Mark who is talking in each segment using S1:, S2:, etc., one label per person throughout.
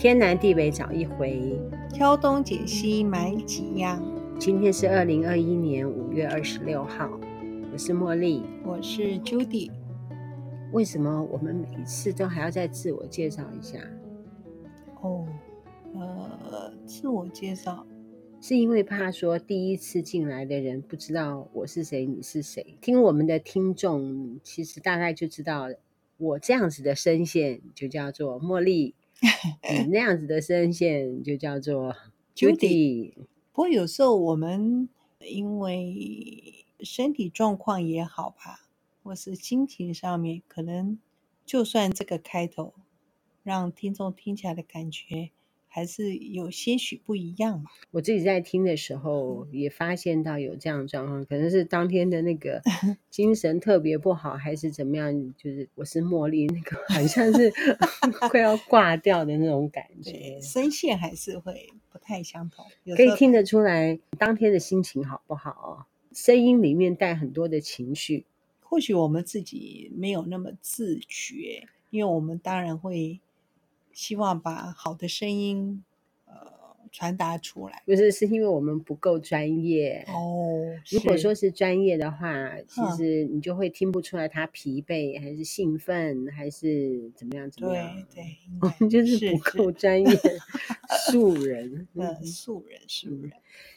S1: 天南地北找一回，
S2: 挑东拣西买几样。
S1: 今天是二零二一年五月二十六号，我是茉莉，
S2: 我是 Judy。
S1: 为什么我们每一次都还要再自我介绍一下？
S2: 哦，呃，自我介绍
S1: 是因为怕说第一次进来的人不知道我是谁，你是谁。听我们的听众其实大概就知道，我这样子的声线就叫做茉莉。你那样子的声线就叫做 Judy。
S2: 不过有时候我们因为身体状况也好吧，或是心情上面，可能就算这个开头让听众听起来的感觉。还是有些许不一样嘛。
S1: 我自己在听的时候也发现到有这样的状况，可能是当天的那个 精神特别不好，还是怎么样？就是我是茉莉，那个好像是 快要挂掉的那种感觉，
S2: 声线还是会不太相同。
S1: 可以听得出来当天的心情好不好哦？声音里面带很多的情绪，
S2: 或许我们自己没有那么自觉，因为我们当然会。希望把好的声音，呃，传达出来。
S1: 不是，是因为我们不够专业
S2: 哦。
S1: 如果说是专业的话，其实你就会听不出来他疲惫，还是兴奋，还是怎么样怎么样。
S2: 对对，
S1: 我们就是不够专业，素人。
S2: 嗯，素人素人。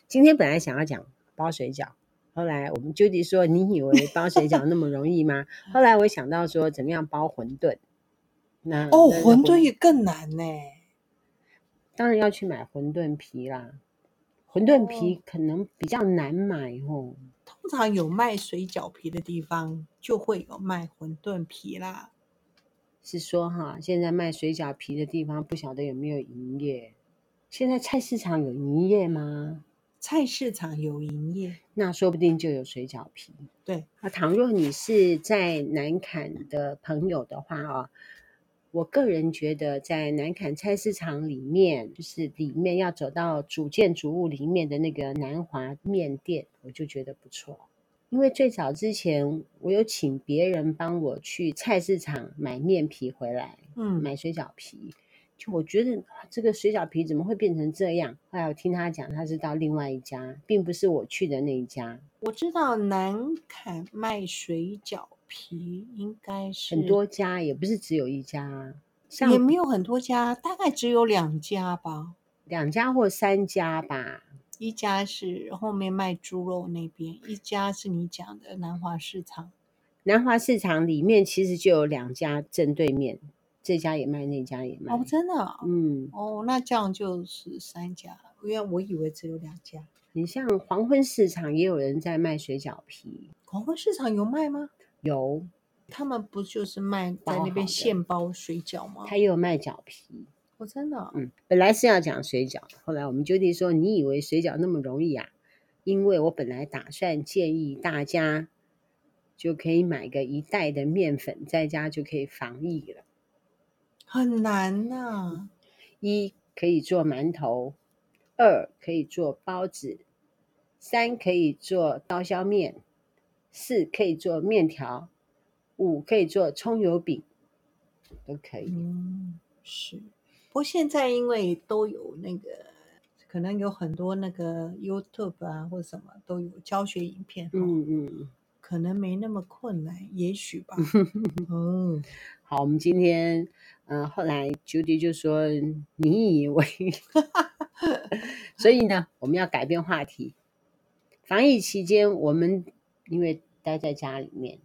S1: 今天本来想要讲包水饺，后来我们 Judy 说：“你以为包水饺那么容易吗？” 后来我想到说，怎么样包馄饨。那
S2: 哦，馄饨也更难呢。
S1: 当然要去买馄饨皮啦，馄饨皮可能比较难买哦。
S2: 通常有卖水饺皮的地方，就会有卖馄饨皮啦。
S1: 是说哈，现在卖水饺皮的地方不晓得有没有营业？现在菜市场有营业吗？
S2: 菜市场有营业，
S1: 那说不定就有水饺皮。
S2: 对，
S1: 啊，倘若你是在南坎的朋友的话啊。我个人觉得，在南坎菜市场里面，就是里面要走到主建筑物里面的那个南华面店，我就觉得不错。因为最早之前，我有请别人帮我去菜市场买面皮回来，嗯，买水饺皮，就我觉得这个水饺皮怎么会变成这样？后来我听他讲，他是到另外一家，并不是我去的那一家。
S2: 我知道南坎卖水饺。皮应该是
S1: 很多家，也不是只有一家，
S2: 也没有很多家，大概只有两家吧，
S1: 两家或三家吧。
S2: 一家是后面卖猪肉那边，一家是你讲的南华市场。
S1: 南华市场里面其实就有两家正对面，这家也卖，那家也卖。
S2: 哦，真的？
S1: 嗯，
S2: 哦，那这样就是三家，因为我以为只有两家。
S1: 你像黄昏市场也有人在卖水饺皮，
S2: 黄昏市场有卖吗？
S1: 有，
S2: 他们不就是卖在那边现包水饺吗？
S1: 他也有卖饺皮，
S2: 我、哦、真的，
S1: 嗯，本来是要讲水饺，后来我们决定说，你以为水饺那么容易啊？因为我本来打算建议大家就可以买个一袋的面粉，在家就可以防疫了。
S2: 很难呐、啊，
S1: 一可以做馒头，二可以做包子，三可以做刀削面。四可以做面条，五可以做葱油饼，都可以。
S2: 嗯，是。不过现在因为都有那个，可能有很多那个 YouTube 啊，或者什么都有教学影片。
S1: 嗯嗯，
S2: 可能没那么困难，也许吧。嗯，
S1: 好，我们今天，嗯、呃，后来 Judy 就说，你以为？所以呢，我们要改变话题。防疫期间，我们。因为待在家里面，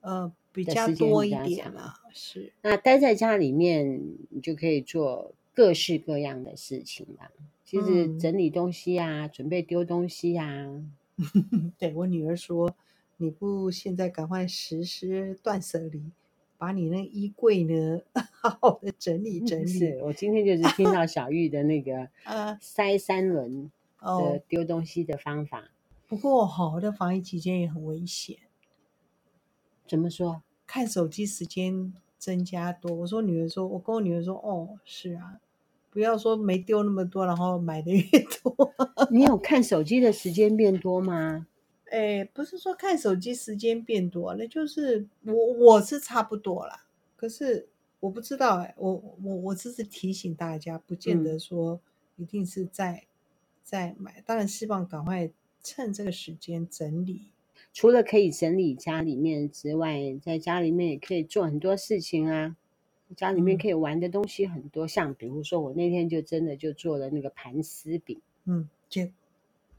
S2: 呃，比较多一点嘛，是。
S1: 那待在家里面，你就可以做各式各样的事情吧。其实整理东西啊，嗯、准备丢东西啊。
S2: 对，我女儿说，你不现在赶快实施断舍离，把你那衣柜呢 好好的整理整 理。
S1: 是我今天就是听到小玉的那个呃塞三轮的丢东西的方法。
S2: 不过，好的防疫期间也很危险。
S1: 怎么说？
S2: 看手机时间增加多。我说女儿说，我跟我女儿说，哦，是啊，不要说没丢那么多，然后买的越多。
S1: 你有看手机的时间变多吗？
S2: 哎，不是说看手机时间变多，那就是我我是差不多啦。可是我不知道哎、欸，我我我只是提醒大家，不见得说一定是在在、嗯、买，当然希望赶快趁这个时间整理。
S1: 除了可以整理家里面之外，在家里面也可以做很多事情啊。家里面可以玩的东西很多，嗯、像比如说我那天就真的就做了那个盘丝饼，
S2: 嗯，这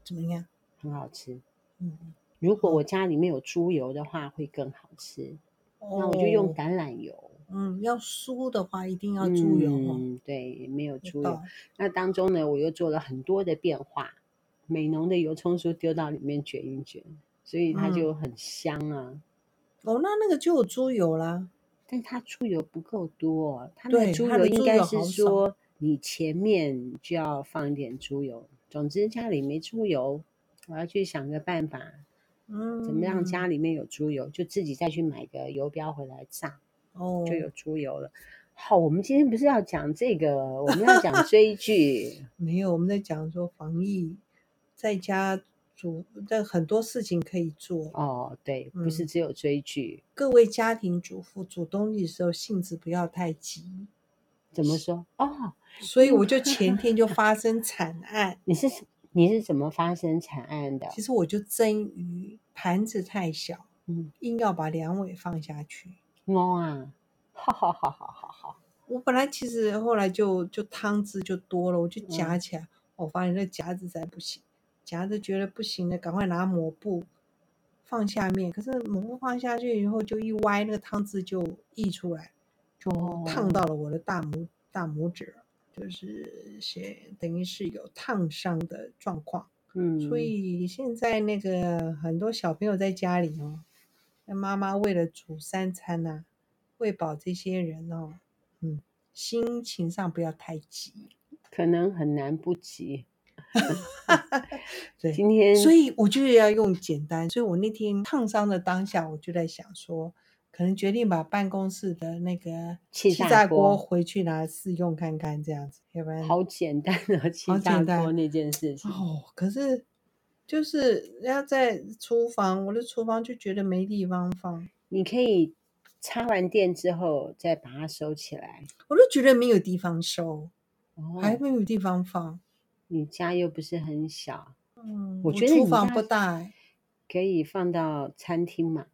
S2: 怎么样？
S1: 很好吃。
S2: 嗯，
S1: 如果我家里面有猪油的话，会更好吃。哦、那我就用橄榄油。
S2: 嗯，要酥的话一定要猪油。
S1: 嗯，对，没有猪油。那当中呢，我又做了很多的变化，美浓的油葱酥丢到里面卷一卷，所以它就很香啊。
S2: 嗯、哦，那那个就有猪油啦。
S1: 但它猪油不够多，它的猪油应该是说你前面就要放一点猪油。总之家里没猪油，我要去想个办法，嗯，怎么让家里面有猪油，就自己再去买个油标回来炸，哦，就有猪油了。好，我们今天不是要讲这个，我们要讲追剧。
S2: 没有，我们在讲说防疫在家。煮，但很多事情可以做
S1: 哦。对，不是只有追剧。
S2: 嗯，各位家庭主妇煮东西的时候，性子不要太急。
S1: 怎么说？哦，
S2: 所以我就前天就 发生惨案。
S1: 你是你是怎么发生惨案的？
S2: 其实我就蒸鱼，盘子太小，嗯，硬要把两尾放下去。
S1: 哦啊，好好好好好好。
S2: 我本来其实后来就就汤汁就多了，我就夹起来，嗯，我发现那夹子再不行。夹着觉得不行了，赶快拿抹布放下面。可是抹布放下去以后，就一歪，那个汤汁就溢出来，就烫到了我的大拇大拇指，就是些等于是有烫伤的状况。嗯，所以现在那个很多小朋友在家里哦，那妈妈为了煮三餐呐、啊，喂饱这些人哦，嗯，心情上不要太急，
S1: 可能很难不急。对，今天
S2: 所以我就要用简单，所以我那天烫伤的当下，我就在想说，可能决定把办公室的那个气炸锅回去拿来试用看看，这样子，要不然
S1: 好简单的气炸锅那件事情
S2: 哦。可是就是要在厨房，我的厨房就觉得没地方放。
S1: 你可以插完电之后再把它收起来，
S2: 我都觉得没有地方收，哦、还没有地方放。
S1: 你家又不是很小，
S2: 嗯，我觉得厨房不大，
S1: 可以放到餐厅嘛，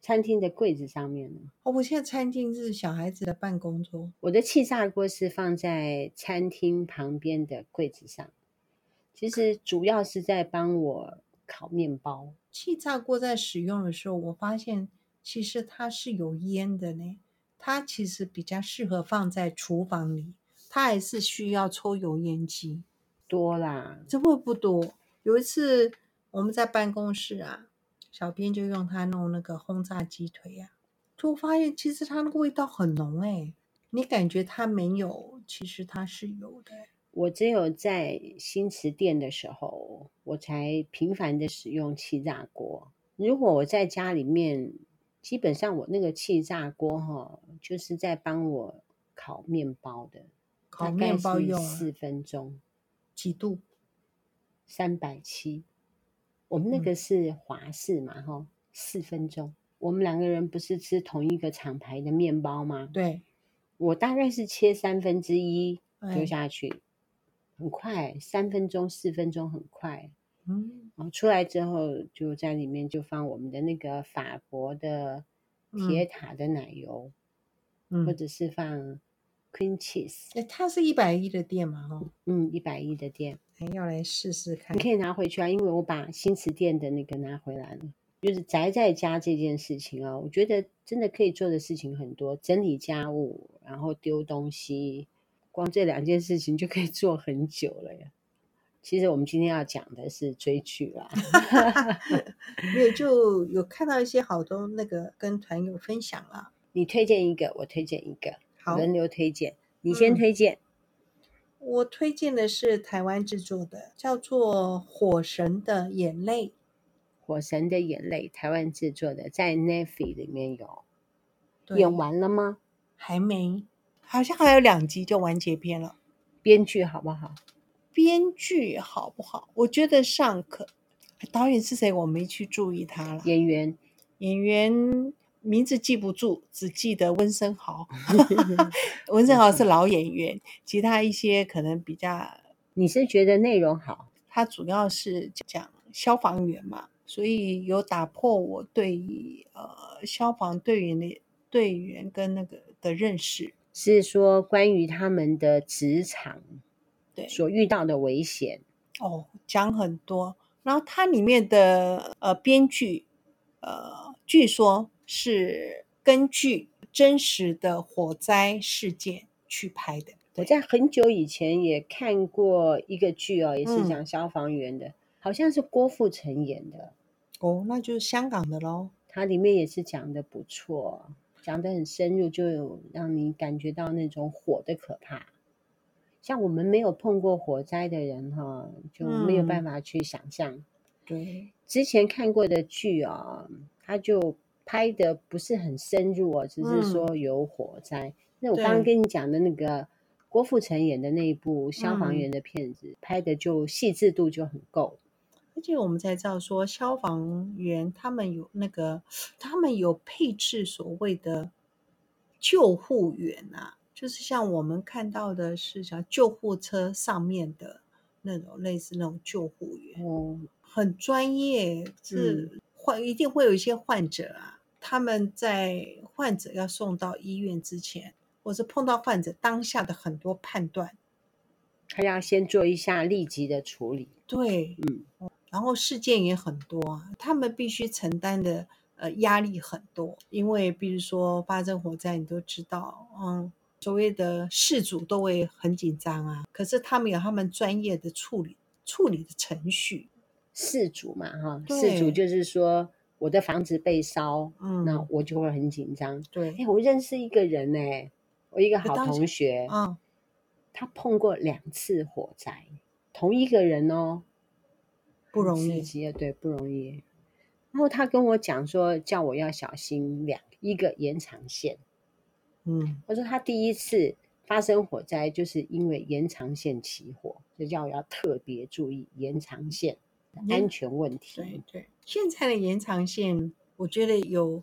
S1: 餐厅的柜子上面呢。
S2: 哦，我现在餐厅是小孩子的办公桌，
S1: 我的气炸锅是放在餐厅旁边的柜子上。其实主要是在帮我烤面包。
S2: 气炸锅在使用的时候，我发现其实它是有烟的呢，它其实比较适合放在厨房里，它还是需要抽油烟机。
S1: 多啦，
S2: 这会不多。有一次我们在办公室啊，小编就用它弄那个轰炸鸡腿啊，就发现其实它那个味道很浓哎，你感觉它没有，其实它是有的。
S1: 我只有在新池店的时候，我才频繁的使用气炸锅。如果我在家里面，基本上我那个气炸锅哈，就是在帮我烤面包的，
S2: 烤面包用
S1: 四分钟。
S2: 几度？
S1: 三百七。我们那个是华氏嘛，哈、嗯，四分钟。我们两个人不是吃同一个厂牌的面包吗？
S2: 对。
S1: 我大概是切三分之一丢下去，哎、很快，三分钟、四分钟很快。嗯。然后出来之后，就在里面就放我们的那个法国的铁塔的奶油，嗯、或者是放。Cream cheese，
S2: 哎，它是一百一的店嘛？哈，
S1: 嗯，一百一的店，
S2: 要来试试看。
S1: 你可以拿回去啊，因为我把新池店的那个拿回来了。就是宅在家这件事情啊，我觉得真的可以做的事情很多，整理家务，然后丢东西，光这两件事情就可以做很久了呀。其实我们今天要讲的是追剧啦，
S2: 没有就有看到一些好多那个跟团友分享了。
S1: 你推荐一个，我推荐一个。轮流推荐，你先推荐。嗯，
S2: 我推荐的是台湾制作的，叫做《火神的眼泪》。
S1: 火神的眼泪，台湾制作的，在 Netflix 里面有。演完了吗？
S2: 还没，好像还有两集就完结篇了。
S1: 编剧好不好？
S2: 编剧好不好？我觉得尚可。导演是谁？我没去注意他了。
S1: 演员，
S2: 演员。名字记不住，只记得温生豪。温生豪是老演员，其他一些可能比较。
S1: 你是觉得内容好？
S2: 他主要是讲消防员嘛，所以有打破我对呃消防队员的队员跟那个的认识。
S1: 是说关于他们的职场对所遇到的危险
S2: 哦，讲很多。然后它里面的呃编剧呃，据说是根据真实的火灾事件去拍的。
S1: 我在很久以前也看过一个剧哦，也是讲消防员的，嗯、好像是郭富城演的。
S2: 哦，那就是香港的喽。
S1: 它里面也是讲的不错。讲的很深入，就有让你感觉到那种火的可怕。像我们没有碰过火灾的人，哈，就没有办法去想象。嗯、
S2: 对，
S1: 之前看过的剧啊，它就拍的不是很深入哦，只是说有火灾。嗯、那我刚刚跟你讲的那个郭富城演的那一部消防员的片子，嗯、拍的就细致度就很够。
S2: 而且我们才知道说，消防员他们有那个，他们有配置所谓的救护员啊，就是像我们看到的是像救护车上面的那种类似那种救护员，哦，很专业，是患一定会有一些患者啊，他们在患者要送到医院之前，或是碰到患者当下的很多判断，
S1: 他要先做一下立即的处理，
S2: 对，嗯。然后事件也很多，他们必须承担的呃压力很多，因为比如说发生火灾，你都知道，嗯，所谓的事主都会很紧张啊。可是他们有他们专业的处理处理的程序。
S1: 事主嘛，哈，事主就是说我的房子被烧，嗯，那我就会很紧张。
S2: 对，
S1: 哎，我认识一个人呢，我一个好同学，
S2: 嗯，
S1: 他碰过两次火灾，同一个人哦。
S2: 不容易，
S1: 对，不容易。然后他跟我讲说，叫我要小心两一个延长线。
S2: 嗯，
S1: 我说他第一次发生火灾，就是因为延长线起火，就叫我要特别注意延长线的安全问题。
S2: 对对，现在的延长线，我觉得有。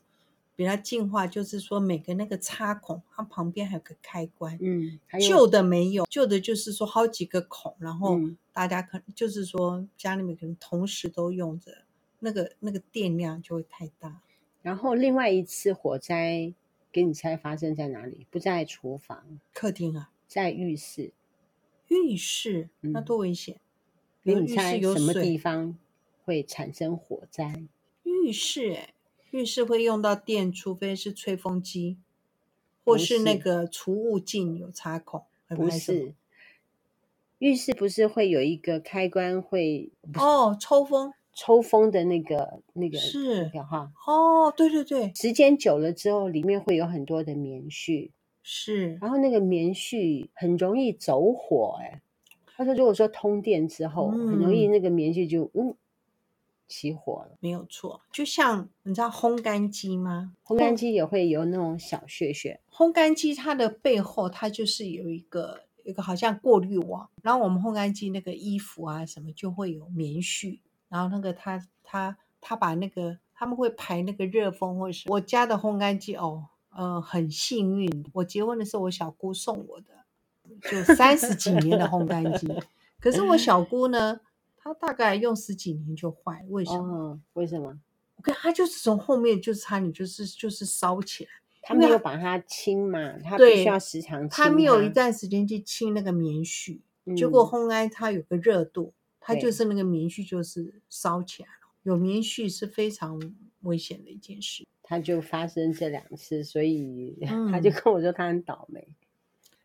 S2: 比较进化，就是说每个那个插孔，它旁边还有个开关。
S1: 嗯，
S2: 旧的没有，旧的就是说好几个孔，然后大家可能就是说家里面可能同时都用着，那个那个电量就会太大。
S1: 然后另外一次火灾，给你猜发生在哪里？不在厨房，
S2: 客厅啊，
S1: 在浴室。
S2: 浴室，那多危险！
S1: 给你猜什么地方会产生火灾？
S2: 浴室，哎。浴室会用到电，除非是吹风机，或是那个除雾镜有插孔。
S1: 不是，浴室不是会有一个开关会
S2: 哦，抽风
S1: 抽风的那个那个
S2: 是
S1: 哈
S2: 哦，对对对，
S1: 时间久了之后，里面会有很多的棉絮，
S2: 是，
S1: 然后那个棉絮很容易走火，哎，他说如果说通电之后，嗯、很容易那个棉絮就嗯。起火了，
S2: 没有错。就像你知道烘干机吗？
S1: 烘干机也会有那种小屑屑。
S2: 烘干机它的背后，它就是有一个一个好像过滤网。然后我们烘干机那个衣服啊什么就会有棉絮。然后那个他他他把那个他们会排那个热风，或者是我家的烘干机哦，嗯、呃，很幸运。我结婚的时候，我小姑送我的，就三十几年的烘干机。可是我小姑呢？它大概用十几年就坏，为什么？
S1: 哦、为什么？
S2: 我看它就是从后面就是差你就是就是烧起来，
S1: 他没有把它清嘛，它必须要时常清它。
S2: 它没有一段时间去清那个棉絮，嗯、结果烘干它有个热度，它就是那个棉絮就是烧起来了。有棉絮是非常危险的一件事。
S1: 它就发生这两次，所以 他就跟我说他很倒霉。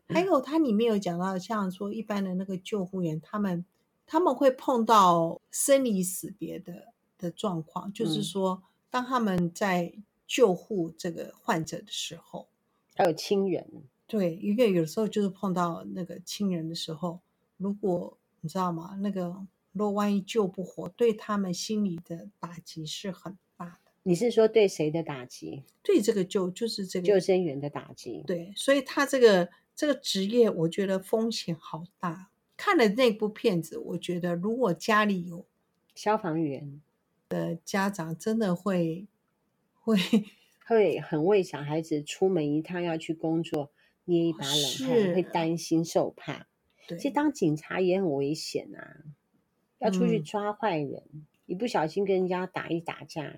S2: 嗯、还有它里面有讲到，像说一般的那个救护员，他们。他们会碰到生离死别的的状况，嗯、就是说，当他们在救护这个患者的时候，
S1: 还有亲人，
S2: 对，因为有时候就是碰到那个亲人的时候，如果你知道吗？那个如果万一救不活，对他们心里的打击是很大的。
S1: 你是说对谁的打击？
S2: 对这个救就是这个
S1: 救生员的打击。
S2: 对，所以他这个这个职业，我觉得风险好大。看了那部片子，我觉得如果家里有
S1: 消防员
S2: 的家长，真的会会
S1: 会很为小孩子出门一趟要去工作捏一把冷汗，会担心受怕。对，其实当警察也很危险啊，要出去抓坏人，嗯、一不小心跟人家打一打架，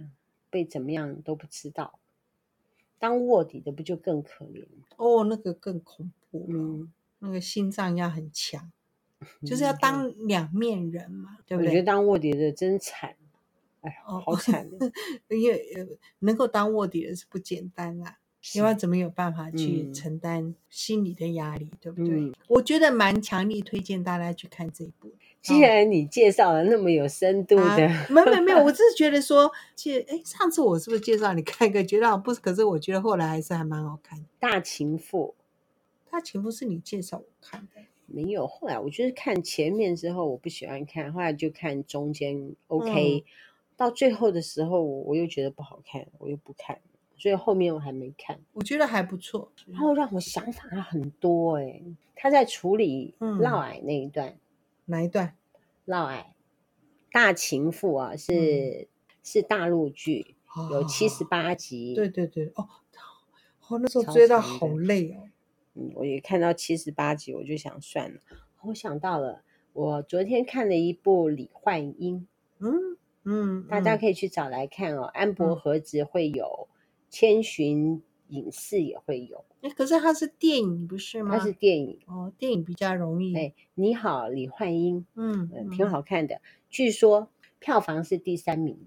S1: 被怎么样都不知道。当卧底的不就更可怜？
S2: 哦，那个更恐怖。嗯，那个心脏要很强，就是要当两面人嘛，对不对？
S1: 我觉得当卧底的真惨。哎呀，好惨！
S2: 因为能够当卧底的是不简单啦，因为怎么有办法去承担心理的压力，嗯、对不对？嗯、我觉得蛮强力推荐大家去看这一部。
S1: 既然你介绍了那么有深度的，
S2: 啊、没有没有没有，我 只是觉得说，介哎，上次我是不是介绍你看一个，觉得好不是？可是我觉得后来还是还蛮好看的。
S1: 大情妇，
S2: 大情妇是你介绍我看的？
S1: 没有，后来我就是看前面之后我不喜欢看，后来就看中间 OK。嗯到最后的时候，我又觉得不好看，我又不看，所以后面我还没看。
S2: 我觉得还不错，
S1: 然后让我想法很多哎。他在处理嫪毐那一段，
S2: 嗯、哪一段？
S1: 嫪毐大情妇啊，是、嗯、是大陆剧，有七十八集。
S2: 对对对，哦，我那时候追到好累哦。
S1: 嗯，我也看到七十八集，我就想算了。我想到了，我昨天看了一部李焕英。嗯。嗯，大家可以去找来看哦。嗯、安博盒子会有，千寻影视也会有。
S2: 哎，可是它是电影不是吗？
S1: 它是电影
S2: 哦，电影比较容易。
S1: 哎，你好，李焕英，
S2: 嗯，嗯，
S1: 挺好看的。据说票房是第三名，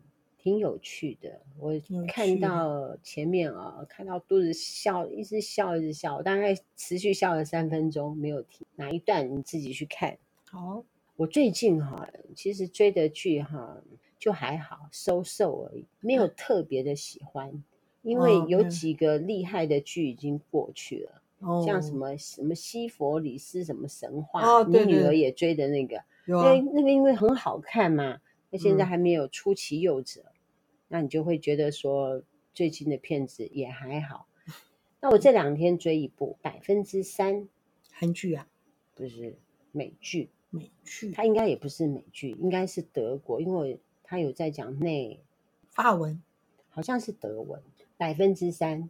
S1: 挺有趣的。我看到前面啊，看到肚子笑，一直笑，一直笑，大概持续笑了三分钟，没有停。哪一段你自己去看。
S2: 好，
S1: 我最近哈，其实追的剧哈。就还好，收瘦而已，没有特别的喜欢，嗯、因为有几个厉害的剧已经过去了，哦、像什么什么西佛里斯什么神话，哦、你女儿也追的那个，因为那个因为很好看嘛，那现在还没有出其右者，嗯、那你就会觉得说最近的片子也还好。那我这两天追一部百分之三
S2: 韩剧啊，
S1: 不是美剧，
S2: 美剧，
S1: 它应该也不是美剧，应该是德国，因为。他有在讲内
S2: 法文，
S1: 好像是德文。百分之三，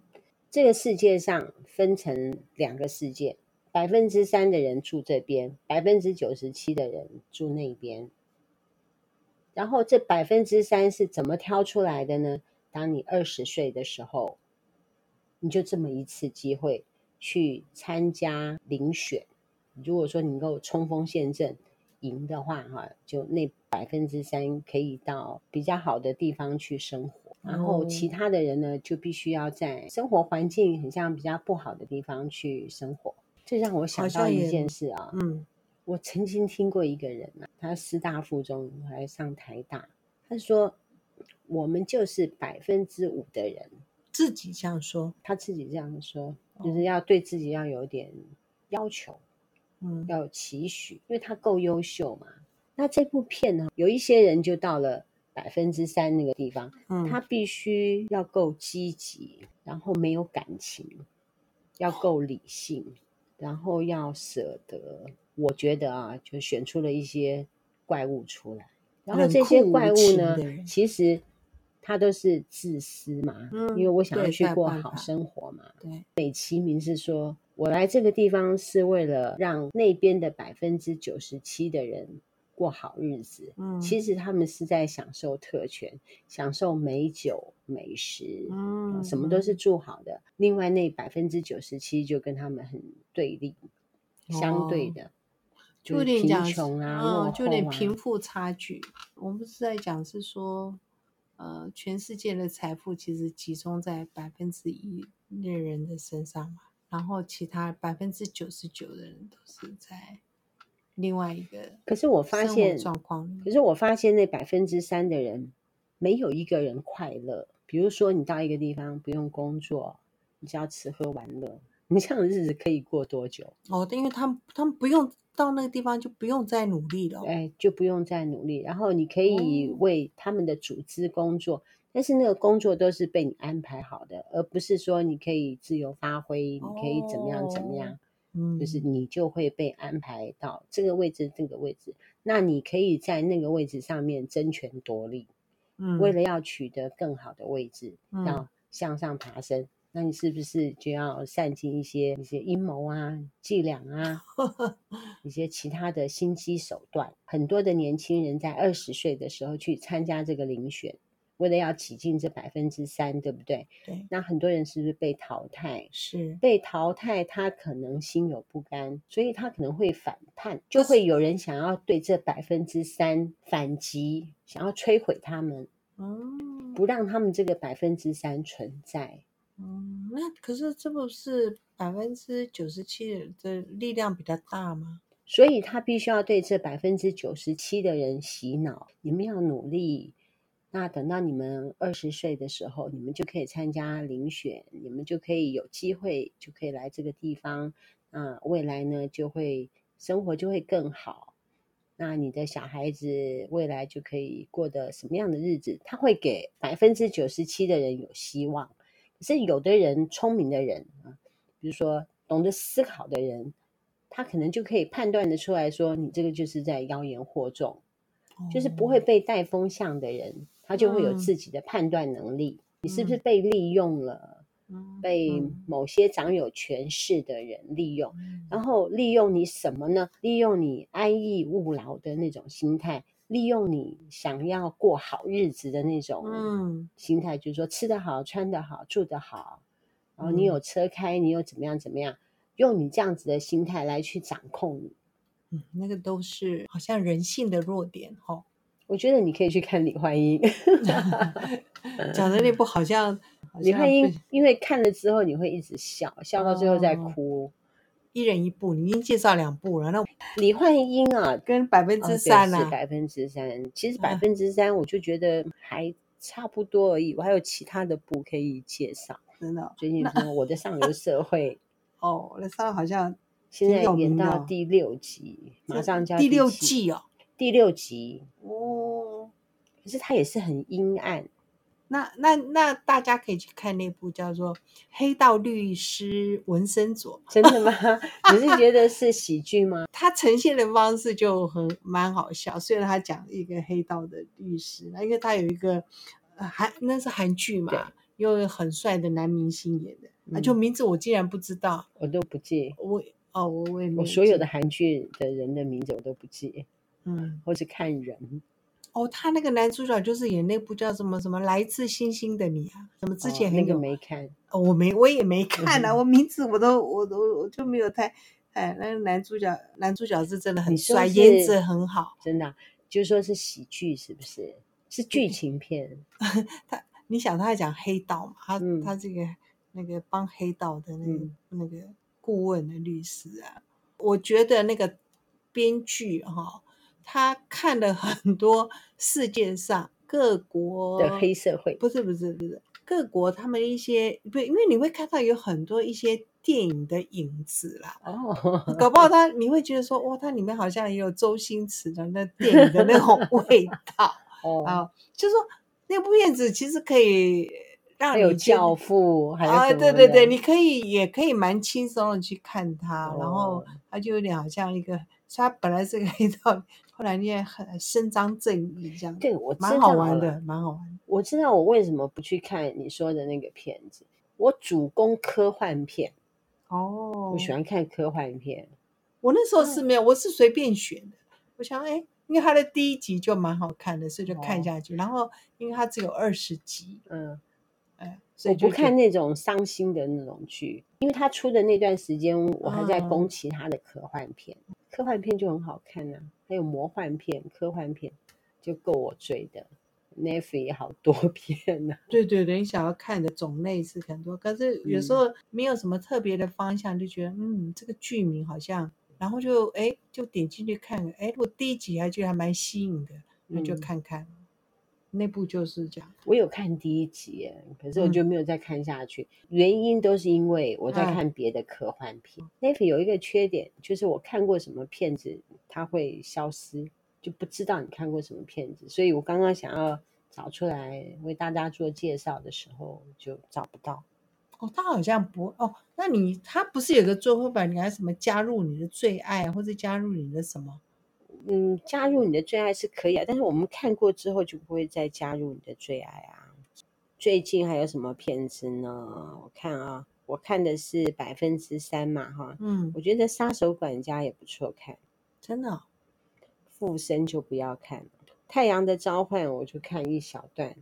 S1: 这个世界上分成两个世界，百分之三的人住这边，百分之九十七的人住那边。然后这百分之三是怎么挑出来的呢？当你二十岁的时候，你就这么一次机会去参加遴选。如果说你能够冲锋陷阵。赢的话，哈，就那百分之三可以到比较好的地方去生活，然后其他的人呢，就必须要在生活环境很像比较不好的地方去生活。这让我想到一件事啊，嗯，我曾经听过一个人啊，他师大附中还上台大，他说我们就是百分之五的人，
S2: 自己这样说，
S1: 他自己这样说，就是要对自己要有点要求。嗯，要有期许，因为他够优秀嘛。那这部片呢，有一些人就到了百分之三那个地方，嗯，他必须要够积极，然后没有感情，要够理性，然后要舍得。我觉得啊，就选出了一些怪物出来，然后这些怪物呢，其实他都是自私嘛，嗯，因为我想要去过好生活嘛，对，美其名是说。我来这个地方是为了让那边的百分之九十七的人过好日子。嗯，其实他们是在享受特权，享受美酒美食，嗯，什么都是住好的。另外那百分之九十七就跟他们很对立，哦、相对的，就贫穷啊，
S2: 嗯、就有点贫富差距。我们不是在讲是说，呃，全世界的财富其实集中在百分之一的人的身上嘛。然后其他百分之九十九的人都是在另外一个，
S1: 可是我发现状况，可是我发现那百分之三的人没有一个人快乐。比如说，你到一个地方不用工作，你只要吃喝玩乐，你这样的日子可以过多久？
S2: 哦，因为他们他们不用到那个地方就不用再努力了，
S1: 哎，就不用再努力，然后你可以为他们的组织工作。哦但是那个工作都是被你安排好的，而不是说你可以自由发挥，哦、你可以怎么样怎么样，嗯，就是你就会被安排到这个位置，这个位置，那你可以在那个位置上面争权夺利，嗯，为了要取得更好的位置，嗯、要向上爬升，那你是不是就要散尽一些一些阴谋啊、伎俩啊，一些其他的心机手段？很多的年轻人在二十岁的时候去参加这个遴选。为了要挤进这百分之三，对不对？
S2: 对。
S1: 那很多人是不是被淘汰？
S2: 是
S1: 被淘汰，他可能心有不甘，所以他可能会反叛，就会有人想要对这百分之三反击，想要摧毁他们，
S2: 哦，
S1: 不让他们这个百分之三存在。
S2: 嗯，那可是这不是百分之九十七的力量比较大吗？
S1: 所以他必须要对这百分之九十七的人洗脑，你们要努力。那等到你们二十岁的时候，你们就可以参加遴选，你们就可以有机会，就可以来这个地方。那未来呢，就会生活就会更好。那你的小孩子未来就可以过得什么样的日子？他会给百分之九十七的人有希望。可是有的人聪明的人啊，比如说懂得思考的人，他可能就可以判断的出来说，你这个就是在妖言惑众，就是不会被带风向的人。他就会有自己的判断能力，嗯、你是不是被利用了？
S2: 嗯、
S1: 被某些掌有权势的人利用，
S2: 嗯、
S1: 然后利用你什么呢？利用你安逸勿劳的那种心态，利用你想要过好日子的那种心态，嗯、就是说吃得好、穿得好、住得好，然后你有车开，你又怎么样怎么样，用你这样子的心态来去掌控你。
S2: 嗯，那个都是好像人性的弱点，哦
S1: 我觉得你可以去看李焕英
S2: 讲的那部好像，好像
S1: 李焕英，因为看了之后你会一直笑，笑到最后再哭。
S2: 哦、一人一部，你已经介绍两部了。那
S1: 李焕英啊，
S2: 跟百分之三啊，
S1: 百分之三，其实百分之三我就觉得还差不多而已。我还有其他的部可以介绍。
S2: 真的，
S1: 最近说我的上流社会，
S2: 哦，我的上好像
S1: 现在演到第六集，马上就要
S2: 第六季哦。
S1: 第六集
S2: 哦，
S1: 可是它也是很阴暗。
S2: 那那那大家可以去看那部叫做《黑道律师文森佐》。
S1: 真的吗？你是觉得是喜剧吗？
S2: 他呈现的方式就很蛮好笑。虽然他讲一个黑道的律师，那因为他有一个韩那是韩剧嘛，对又很帅的男明星演的，啊，就名字我竟然不知道，
S1: 我都不记。
S2: 我哦，我我
S1: 我所有的韩剧的人的名字我都不记。
S2: 嗯，
S1: 或者看人
S2: 哦，他那个男主角就是演那部叫什么什么来自星星的你啊，什么之前
S1: 那个没看，
S2: 哦，我没我也没看啊，
S1: 嗯、
S2: 我名字我都我都我就没有太哎，那个男主角男主角是真的很帅，颜值很好，
S1: 真的、啊，就说是喜剧是不是？是剧情片。
S2: 他你想他在讲黑道嘛，他、
S1: 嗯、
S2: 他这个那个帮黑道的那个、嗯、那个顾问的律师啊，我觉得那个编剧哈。哦他看了很多世界上各国
S1: 的黑社会，
S2: 不是不是不是各国他们一些不，因为你会看到有很多一些电影的影子啦。
S1: 哦，
S2: 搞不好他你会觉得说，哇，它里面好像也有周星驰的那电影的那种 味道。
S1: 哦，
S2: 啊，就是说那部片子其实可以让你
S1: 有教父，还有
S2: 啊，对对对，你可以也可以蛮轻松的去看它，
S1: 哦、
S2: 然后它就有点好像一个，他本来是个黑道。后来你也很伸张正义，这样
S1: 对我
S2: 蛮好玩的，蛮好玩。
S1: 我知道我为什么不去看你说的那个片子。我主攻科幻片
S2: 哦，
S1: 我喜欢看科幻片。
S2: 我那时候是没有，我是随便选的。我想，哎，因为它的第一集就蛮好看的，所以就看下去。然后，因为它只有二十集，
S1: 嗯，
S2: 哎，
S1: 所以不看那种伤心的那种剧，因为他出的那段时间，我还在攻其他的科幻片。科幻片就很好看呐、啊，还有魔幻片、科幻片就够我追的。Netflix 也好多 片呢、啊。
S2: 对对对，你想要看的种类是很多，可是有时候没有什么特别的方向，就觉得嗯，这个剧名好像，然后就哎就点进去看，哎，我第一集还觉得还蛮吸引的，那就看看。嗯那部就是这样，
S1: 我有看第一集，可是我就没有再看下去。嗯、原因都是因为我在看别的科幻片。嗯、有一个缺点，就是我看过什么片子，它会消失，就不知道你看过什么片子。所以我刚刚想要找出来为大家做介绍的时候，就找不到。
S2: 哦，他好像不哦，那你他不是有个最后版？你还什么加入你的最爱，或者加入你的什么？
S1: 嗯，加入你的最爱是可以啊，但是我们看过之后就不会再加入你的最爱啊。最近还有什么片子呢？我看啊，我看的是百分之三嘛，哈，
S2: 嗯，
S1: 我觉得杀手管家也不错看，
S2: 真的、哦。
S1: 附身就不要看了，太阳的召唤我就看一小段，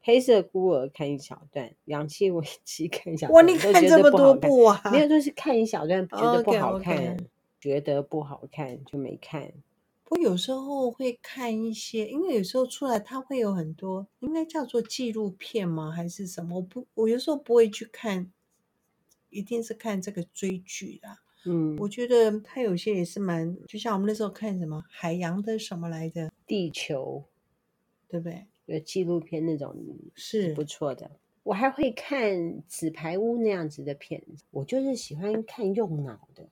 S1: 黑色孤儿看一小段，氧气危机看一小段。
S2: 哇，你看这么多部啊？
S1: 没有，就是看一小段，觉得不好看
S2: ，okay, okay.
S1: 觉得不好看就没看。
S2: 我有时候会看一些，因为有时候出来它会有很多，应该叫做纪录片吗？还是什么？我不，我有时候不会去看，一定是看这个追剧啦。
S1: 嗯，
S2: 我觉得它有些也是蛮，就像我们那时候看什么海洋的什么来着，
S1: 地球，
S2: 对不对？
S1: 有纪录片那种
S2: 是
S1: 不错的。我还会看纸牌屋那样子的片子，我就是喜欢看用脑的。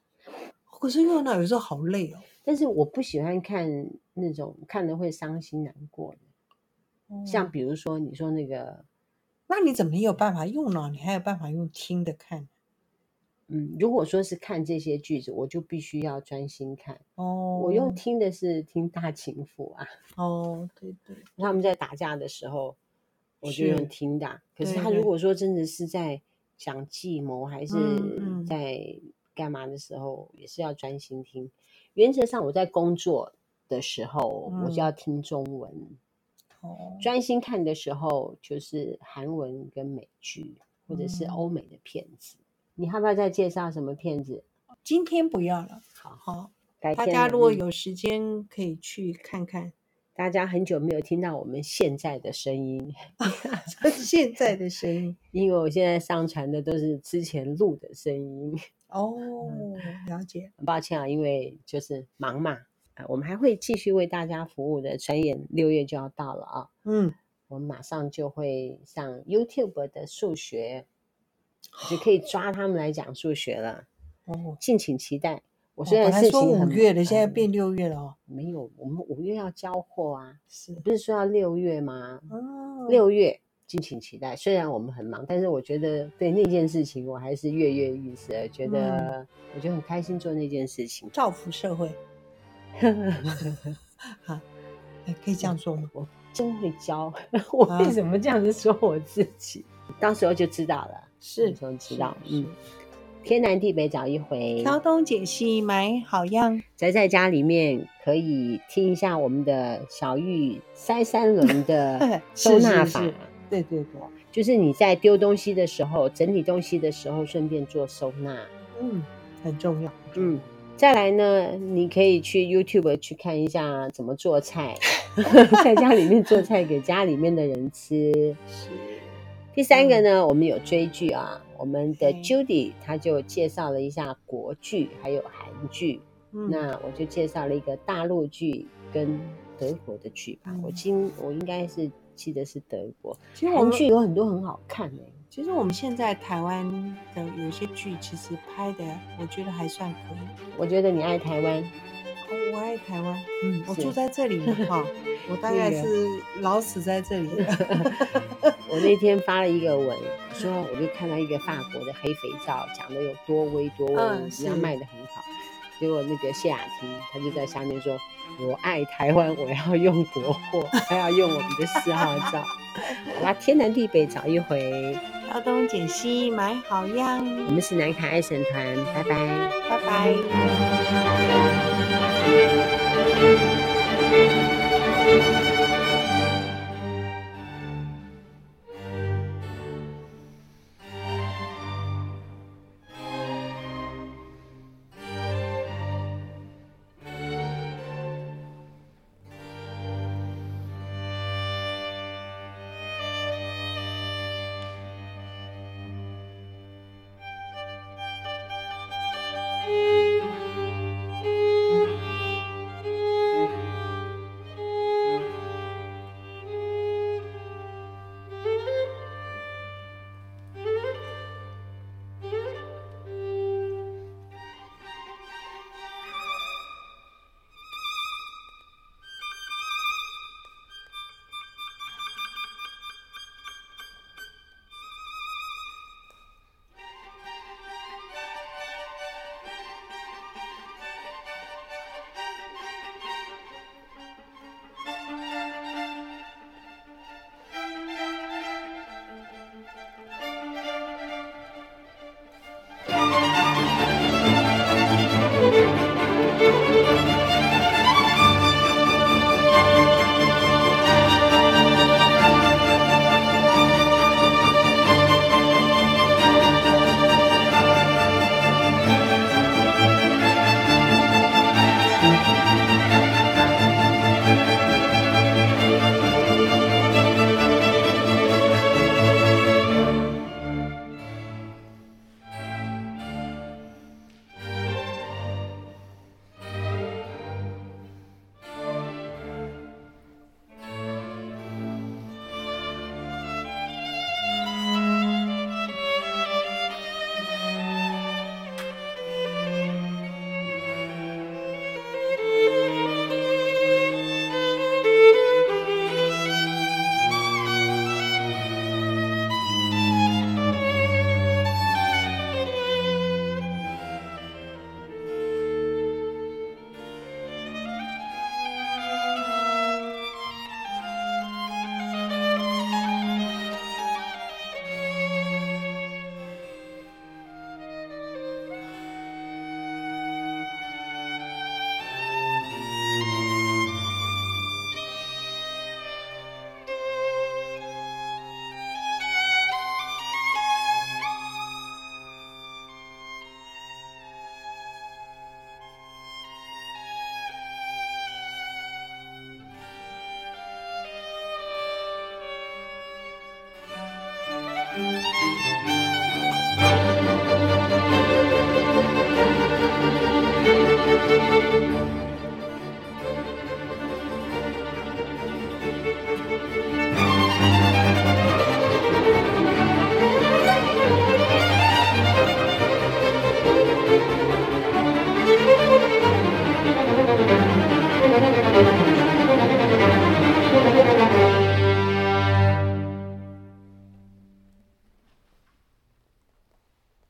S2: 可是用脑有时候好累哦。
S1: 但是我不喜欢看那种看了会伤心难过的，嗯、像比如说你说那个，
S2: 那你怎么有办法用呢？你还有办法用听的看？
S1: 嗯，如果说是看这些句子，我就必须要专心看。
S2: 哦，
S1: 我用听的是听大情妇啊。
S2: 哦，对对，
S1: 他们在打架的时候，我就用听的。
S2: 是，
S1: 可是他如果说真的是在讲计谋还是在干嘛的时候，也是要专心听。原则上，我在工作的时候，嗯、我就要听中文。
S2: 哦，
S1: 专心看的时候，就是韩文跟美剧，或者是欧美的片子。嗯、你要不要再介绍什么片子？
S2: 今天不要了。好好，大家如果有时间可以去看看。
S1: 大家很久没有听到我们现在的声音，
S2: 现在的声音，
S1: 因为我现在上传的都是之前录的声音。
S2: 哦，了解。
S1: 很抱歉啊，因为就是忙嘛。啊，我们还会继续为大家服务的。转眼六月就要到了啊。
S2: 嗯，
S1: 我们马上就会上 YouTube 的数学，就可以抓他们来讲数学了。哦，敬请期待。我虽然事情很
S2: 五月的，现在变六月了哦。
S1: 没有，我们五月要交货啊。
S2: 是，
S1: 不是说要六月吗？
S2: 哦，
S1: 六月。敬请期待。虽然我们很忙，但是我觉得对那件事情，我还是跃跃欲试。觉得我觉得很开心做那件事情，
S2: 造福社会。好，可以这样说吗？
S1: 我真会教。我为什么这样子说我自己？啊、到时候就知道了。
S2: 是，
S1: 到时候知道。嗯，天南地北找一回，
S2: 挑东拣西买好样。
S1: 宅在家里面可以听一下我们的小玉塞三轮的 收纳法。是是是
S2: 对对对，
S1: 就是你在丢东西的时候，整理东西的时候，顺便做收纳，
S2: 嗯，很重要。
S1: 嗯，再来呢，你可以去 YouTube 去看一下怎么做菜，在家里面做菜给家里面的人吃。
S2: 是。
S1: 第三个呢，嗯、我们有追剧啊，我们的 Judy 他就介绍了一下国剧，还有韩剧。嗯、那我就介绍了一个大陆剧跟德国的剧吧。嗯、我今我应该是。记得是德国，其实韩剧有很多很好看的。
S2: 其实我们现在台湾的有些剧，其实拍的我觉得还算可以。
S1: 我觉得你爱台湾，
S2: 哦，我爱台湾。嗯，我住在这里的话，我大概是老死在这里。
S1: 我那天发了一个文，说我就看到一个法国的黑肥皂，讲的有多威多威，人家卖的很好。结果那个谢雅婷，她就在下面说。我爱台湾，我要用国货，还要用我们的四号皂。好啦，天南地北找一回，
S2: 挑东拣西买好样。
S1: 我们是南卡爱神团，拜拜，
S2: 拜拜。